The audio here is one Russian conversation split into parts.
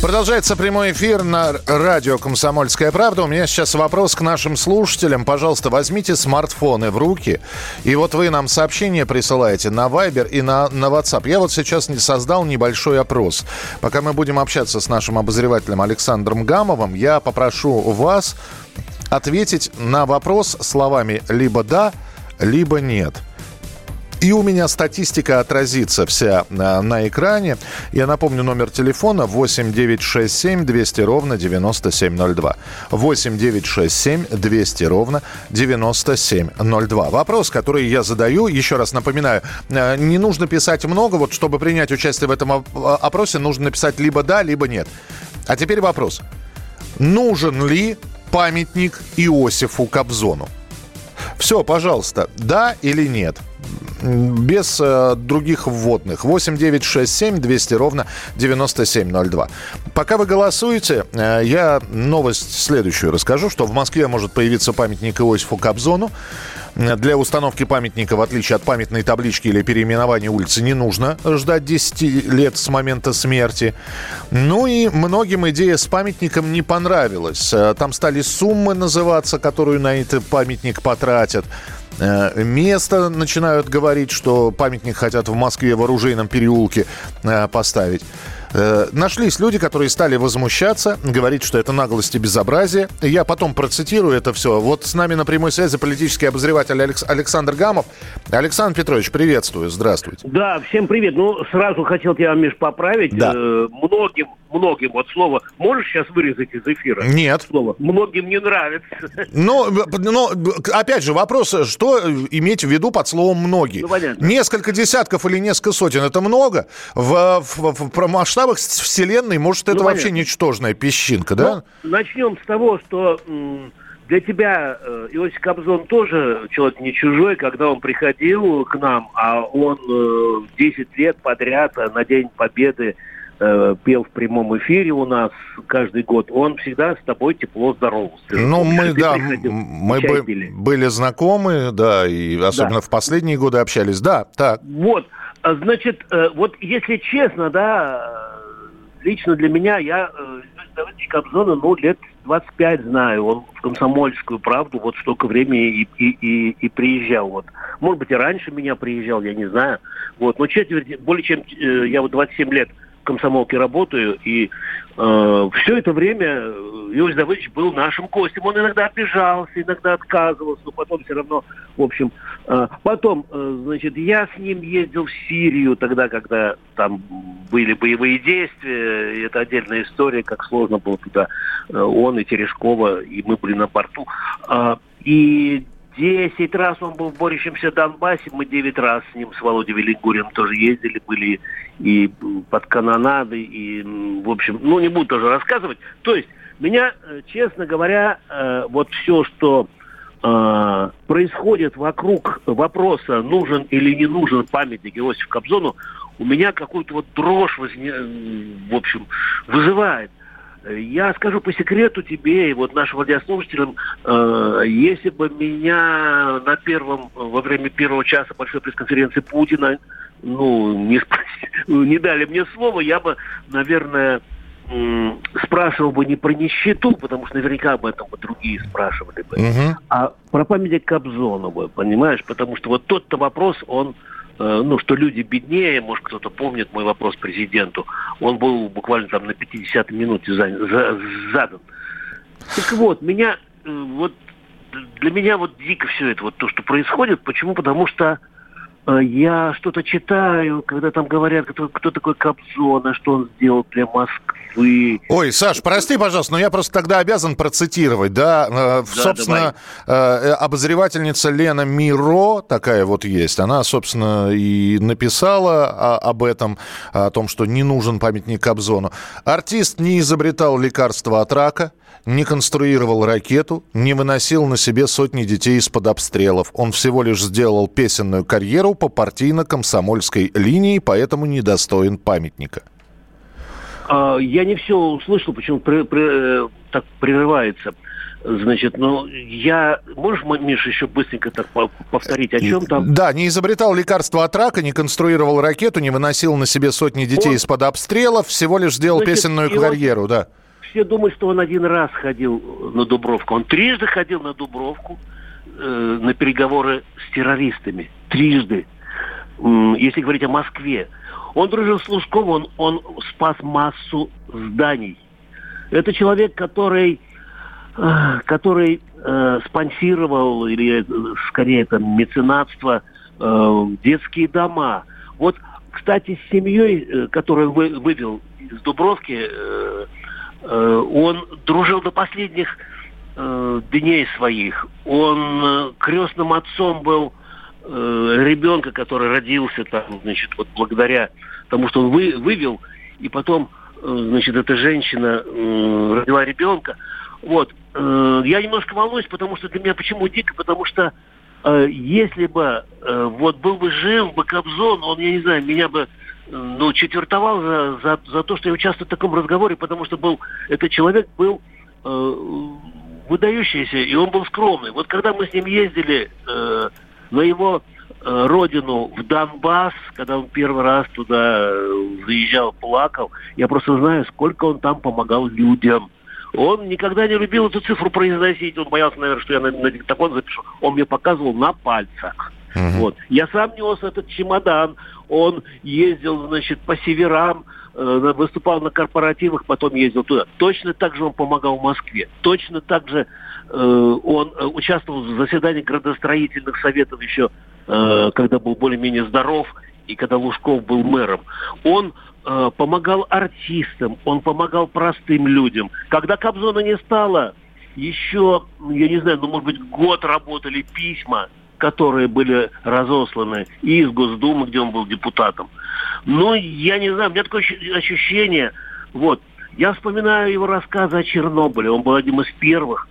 Продолжается прямой эфир на радио «Комсомольская правда». У меня сейчас вопрос к нашим слушателям. Пожалуйста, возьмите смартфоны в руки. И вот вы нам сообщения присылаете на Viber и на, на WhatsApp. Я вот сейчас не создал небольшой опрос. Пока мы будем общаться с нашим обозревателем Александром Гамовым, я попрошу вас ответить на вопрос словами либо «да», либо «нет». И у меня статистика отразится вся на, на экране. Я напомню номер телефона 8 967 200 ровно 9702. 8 967 200 ровно 9702. Вопрос, который я задаю, еще раз напоминаю, э, не нужно писать много, вот чтобы принять участие в этом опросе, нужно написать либо да, либо нет. А теперь вопрос. Нужен ли памятник Иосифу Кобзону? Все, пожалуйста, да или нет? Без э, других вводных. 8 9 6 7 200 ровно 9702. Пока вы голосуете, э, я новость следующую расскажу, что в Москве может появиться памятник Иосифу Кобзону. Для установки памятника, в отличие от памятной таблички или переименования улицы, не нужно ждать 10 лет с момента смерти. Ну и многим идея с памятником не понравилась. Э, там стали суммы называться, которую на этот памятник потратят. Э, место начинают говорить, что памятник хотят в Москве в оружейном переулке э, поставить. Э, нашлись люди, которые стали возмущаться, говорить, что это наглость и безобразие. Я потом процитирую это все. Вот с нами на прямой связи политический обозреватель Алекс... Александр Гамов. Александр Петрович, приветствую, здравствуйте. Да, всем привет. Ну, сразу хотел тебя, Миш, поправить. Да. Э, многим, многим, вот слово, можешь сейчас вырезать из эфира? Нет. Слово. Многим не нравится. Ну, но, опять же, вопрос, что иметь в виду под словом «многие»? Ну, понятно. Несколько десятков или несколько сотен – это много? В, в, в, в масштабах Вселенной, может, это Ну, вообще понятно. ничтожная песчинка, да? Ну, начнем с того, что для тебя э, Иосиф Кобзон тоже человек не чужой, когда он приходил к нам, а он э, 10 лет подряд э, на День Победы э, пел в прямом эфире у нас каждый год, он всегда с тобой тепло здоровался. Ну, мы, Ты да, приходил, мы бы- пили. были знакомы, да, и особенно Да. в последние годы общались. Да, так. Вот, а, значит, э, вот если честно, да, э, лично для меня, я э, Давыдовича Кобзона, ну, лет 25 знаю, он в комсомольскую правду вот столько времени и, и, и, и приезжал, вот. Может быть, и раньше меня приезжал, я не знаю, вот, но четверть, более чем, э, я вот 27 лет в комсомолке работаю, и все это время э, Иосиф Давыдович был нашим гостем. Он иногда обижался, иногда отказывался, но потом все равно, в общем... э, потом, э, значит, я с ним ездил в Сирию тогда, когда там были боевые действия. И это отдельная история, как сложно было туда. Э, он и Терешкова, и мы были на борту. А, и 10 раз он был в борющемся Донбассе, мы 9 раз с ним, с Володей Велигурием тоже ездили, были и под канонадой, и, в общем, ну, не буду тоже рассказывать. То есть, меня, э, честно говоря, э, вот все, что э, происходит вокруг вопроса, нужен или не нужен памятник Иосифу Кобзону, у меня какую-то вот дрожь, возне- в общем, вызывает. Я скажу по секрету тебе и вот нашим радиослушателям, э, если бы меня на первом, во время первого часа большой пресс-конференции Путина, ну, не, не дали мне слова, я бы, наверное, спрашивал бы не про нищету, потому что наверняка об этом бы другие спрашивали бы, Мгм. а про памятник Кобзонову, понимаешь? Потому что вот тот-то вопрос, он, э, ну, что люди беднее, может, кто-то помнит мой вопрос президенту, он был буквально там на 50 минуте за- за- задан. Так вот, меня, э, вот, для меня вот дико все это, вот то, что происходит. Почему? Потому что я что-то читаю, когда там говорят, кто, кто такой Кобзон, что он сделал для Москвы. Ой, Саш, прости, пожалуйста, но я просто тогда обязан процитировать, да, э, да собственно, давай. обозревательница Лена Миро, такая вот есть, она, собственно, и написала об этом, о том, что не нужен памятник Кобзону. Артист не изобретал лекарства от рака, не конструировал ракету, не выносил на себе сотни детей из-под обстрелов. Он всего лишь сделал песенную карьеру по партийно-комсомольской линии, поэтому недостоин памятника. А, я не все услышал, почему при, при, э, так прерывается. Значит, ну, я... Можешь, Миша, еще быстренько так повторить, о чем там? Да, не изобретал лекарства от рака, не конструировал ракету, не выносил на себе сотни детей Он... из-под обстрелов, всего лишь сделал Значит, песенную карьеру, вот... да все думают, что он один раз ходил на Дубровку. Он трижды ходил на Дубровку э, на переговоры с террористами. Трижды. Если говорить о Москве. Он дружил с Лужковым, он, он спас массу зданий. Это человек, который, э, который э, спонсировал, или э, скорее это меценатство, э, детские дома. Вот, кстати, с семьей, э, которую вы, вывел из Дубровки, э, Э, он дружил до последних э, дней своих. Он э, крестным отцом был ребенка, который родился там, значит, вот благодаря тому, что он вы, вывел, и потом, значит, эта женщина родила ребенка. Вот. Я немножко волнуюсь, потому что для меня почему дико, потому что если бы вот был бы жив бы Кобзон, он, я не знаю, меня бы ну, четвертовал за, за, за то, что я участвую в таком разговоре, потому что был, этот человек был э, выдающийся, и он был скромный. Вот когда мы с ним ездили э, на его э, родину, в Донбасс, когда он первый раз туда э, заезжал, плакал, я просто знаю, сколько он там помогал людям. Он никогда не любил эту цифру произносить, он боялся, наверное, что я на, на диктофон запишу. Он мне показывал на пальцах. Uh-huh. Вот. Я сам нес этот чемодан, он ездил, значит, по северам, выступал на корпоративах, потом ездил туда. Точно так же он помогал в Москве. Точно так же э, он э, участвовал в заседании градостроительных советов еще, э, когда был более-менее здоров, и когда Лужков был мэром. Он э, помогал артистам, он помогал простым людям. Когда Кобзона не стало, еще, я не знаю, ну, может быть, год работали письма которые были разосланы и из Госдумы, где он был депутатом. Но я не знаю, у меня такое ощущение, вот, я вспоминаю его рассказы о Чернобыле. Он был одним из первых,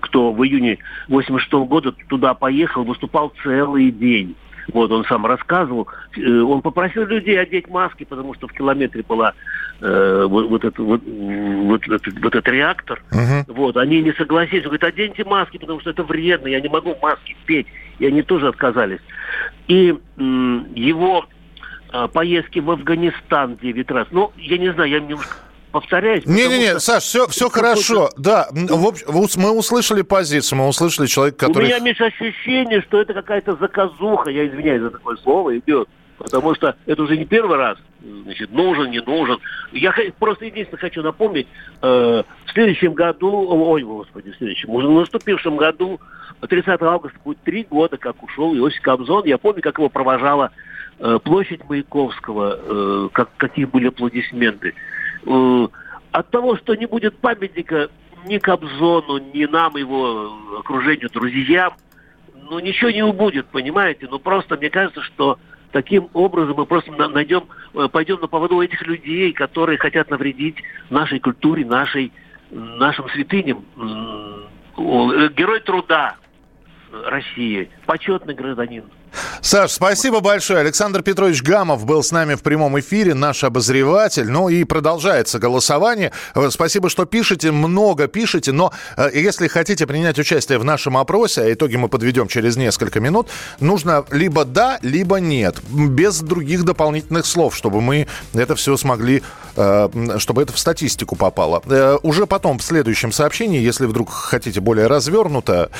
кто в июне 86 года туда поехал, выступал целый день. Вот, он сам рассказывал. Э, он попросил людей одеть маски, потому что в километре была э, вот, вот, это, вот, вот, этот, вот этот реактор. Uh-huh. Вот, они не согласились. Он говорит, оденьте маски, потому что это вредно, я не могу маски петь. И они тоже отказались. И его э, поездки в Афганистан 9 раз. Ну, я не знаю, я немножко повторяюсь. Не-не-не, что... Саш, все, все хорошо. Да, в, мы услышали позицию, мы услышали человека, который... У меня, Миша, ощущение, что это какая-то заказуха, я извиняюсь за такое слово, идет. Потому что это уже не первый раз, значит, нужен, не нужен. Я просто единственное хочу напомнить, э, в следующем году, ой, господи, в следующем, уже в наступившем году, 30 августа будет три года, как ушел Иосиф Кобзон. Я помню, как его провожала э, площадь Маяковского, э, как, какие были аплодисменты. Э, от того, что не будет памятника ни Кобзону, ни нам, его окружению, друзьям, ну, ничего не убудет, понимаете? Ну, просто мне кажется, что таким образом мы просто найдем, э, пойдем на поводу этих людей, которые хотят навредить нашей культуре, нашей, нашим святыням. Э, герой труда России, почетный гражданин. Саш, спасибо большое. Александр Петрович Гамов был с нами в прямом эфире, наш обозреватель. Ну и продолжается голосование. Э, спасибо, что пишете, много пишете, но э, если хотите принять участие в нашем опросе, а итоги мы подведем через несколько минут, нужно либо да, либо нет, без других дополнительных слов, чтобы мы это все смогли, э, чтобы это в статистику попало. Уже потом, в следующем сообщении, если вдруг хотите более развернуто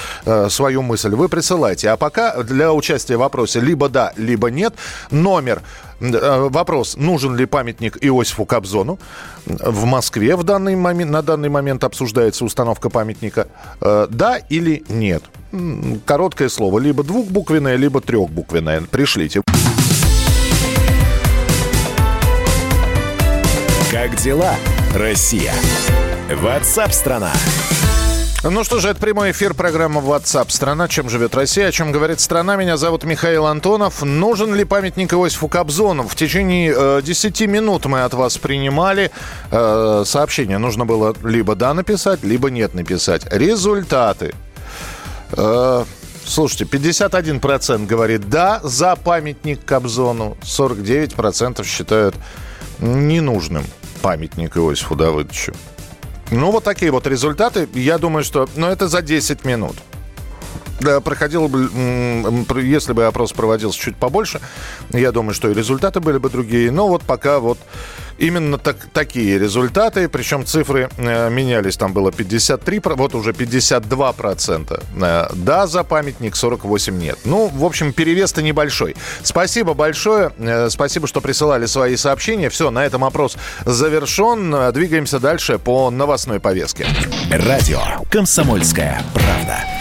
свою мысль, вы присылайте. А пока для участия в опросе вопросе. Либо да, либо нет. Номер э, Вопрос, нужен ли памятник Иосифу Кобзону. В Москве в данный момент, на данный момент обсуждается установка памятника. Э, да или нет? Короткое слово. Либо двухбуквенное, либо трехбуквенное. Пришлите. Как дела, Россия? Ватсап-страна! страна ну что же, это прямой эфир программы WhatsApp «Страна. Чем живет Россия?» О чем говорит страна. Меня зовут Михаил Антонов. Нужен ли памятник Иосифу Кобзону? В течение э, 10 минут мы от вас принимали э, сообщение. Нужно было либо «да» написать, либо «нет» написать. Результаты. Э, слушайте, 51% говорит «да» за памятник Кобзону. 49% считают ненужным памятник Иосифу Давыдовичу. Ну, вот такие вот результаты. Я думаю, что... Ну, это за 10 минут. Да, проходил бы, если бы опрос проводился чуть побольше, я думаю, что и результаты были бы другие. Но вот пока вот именно так, такие результаты, причем цифры э, менялись. Там было 53, вот уже 52 процента. Э, да, за памятник, 48 нет. Ну, в общем, перевес-то небольшой. Спасибо большое. Э, спасибо, что присылали свои сообщения. Все, на этом опрос завершен. Двигаемся дальше по новостной повестке. Радио «Комсомольская правда».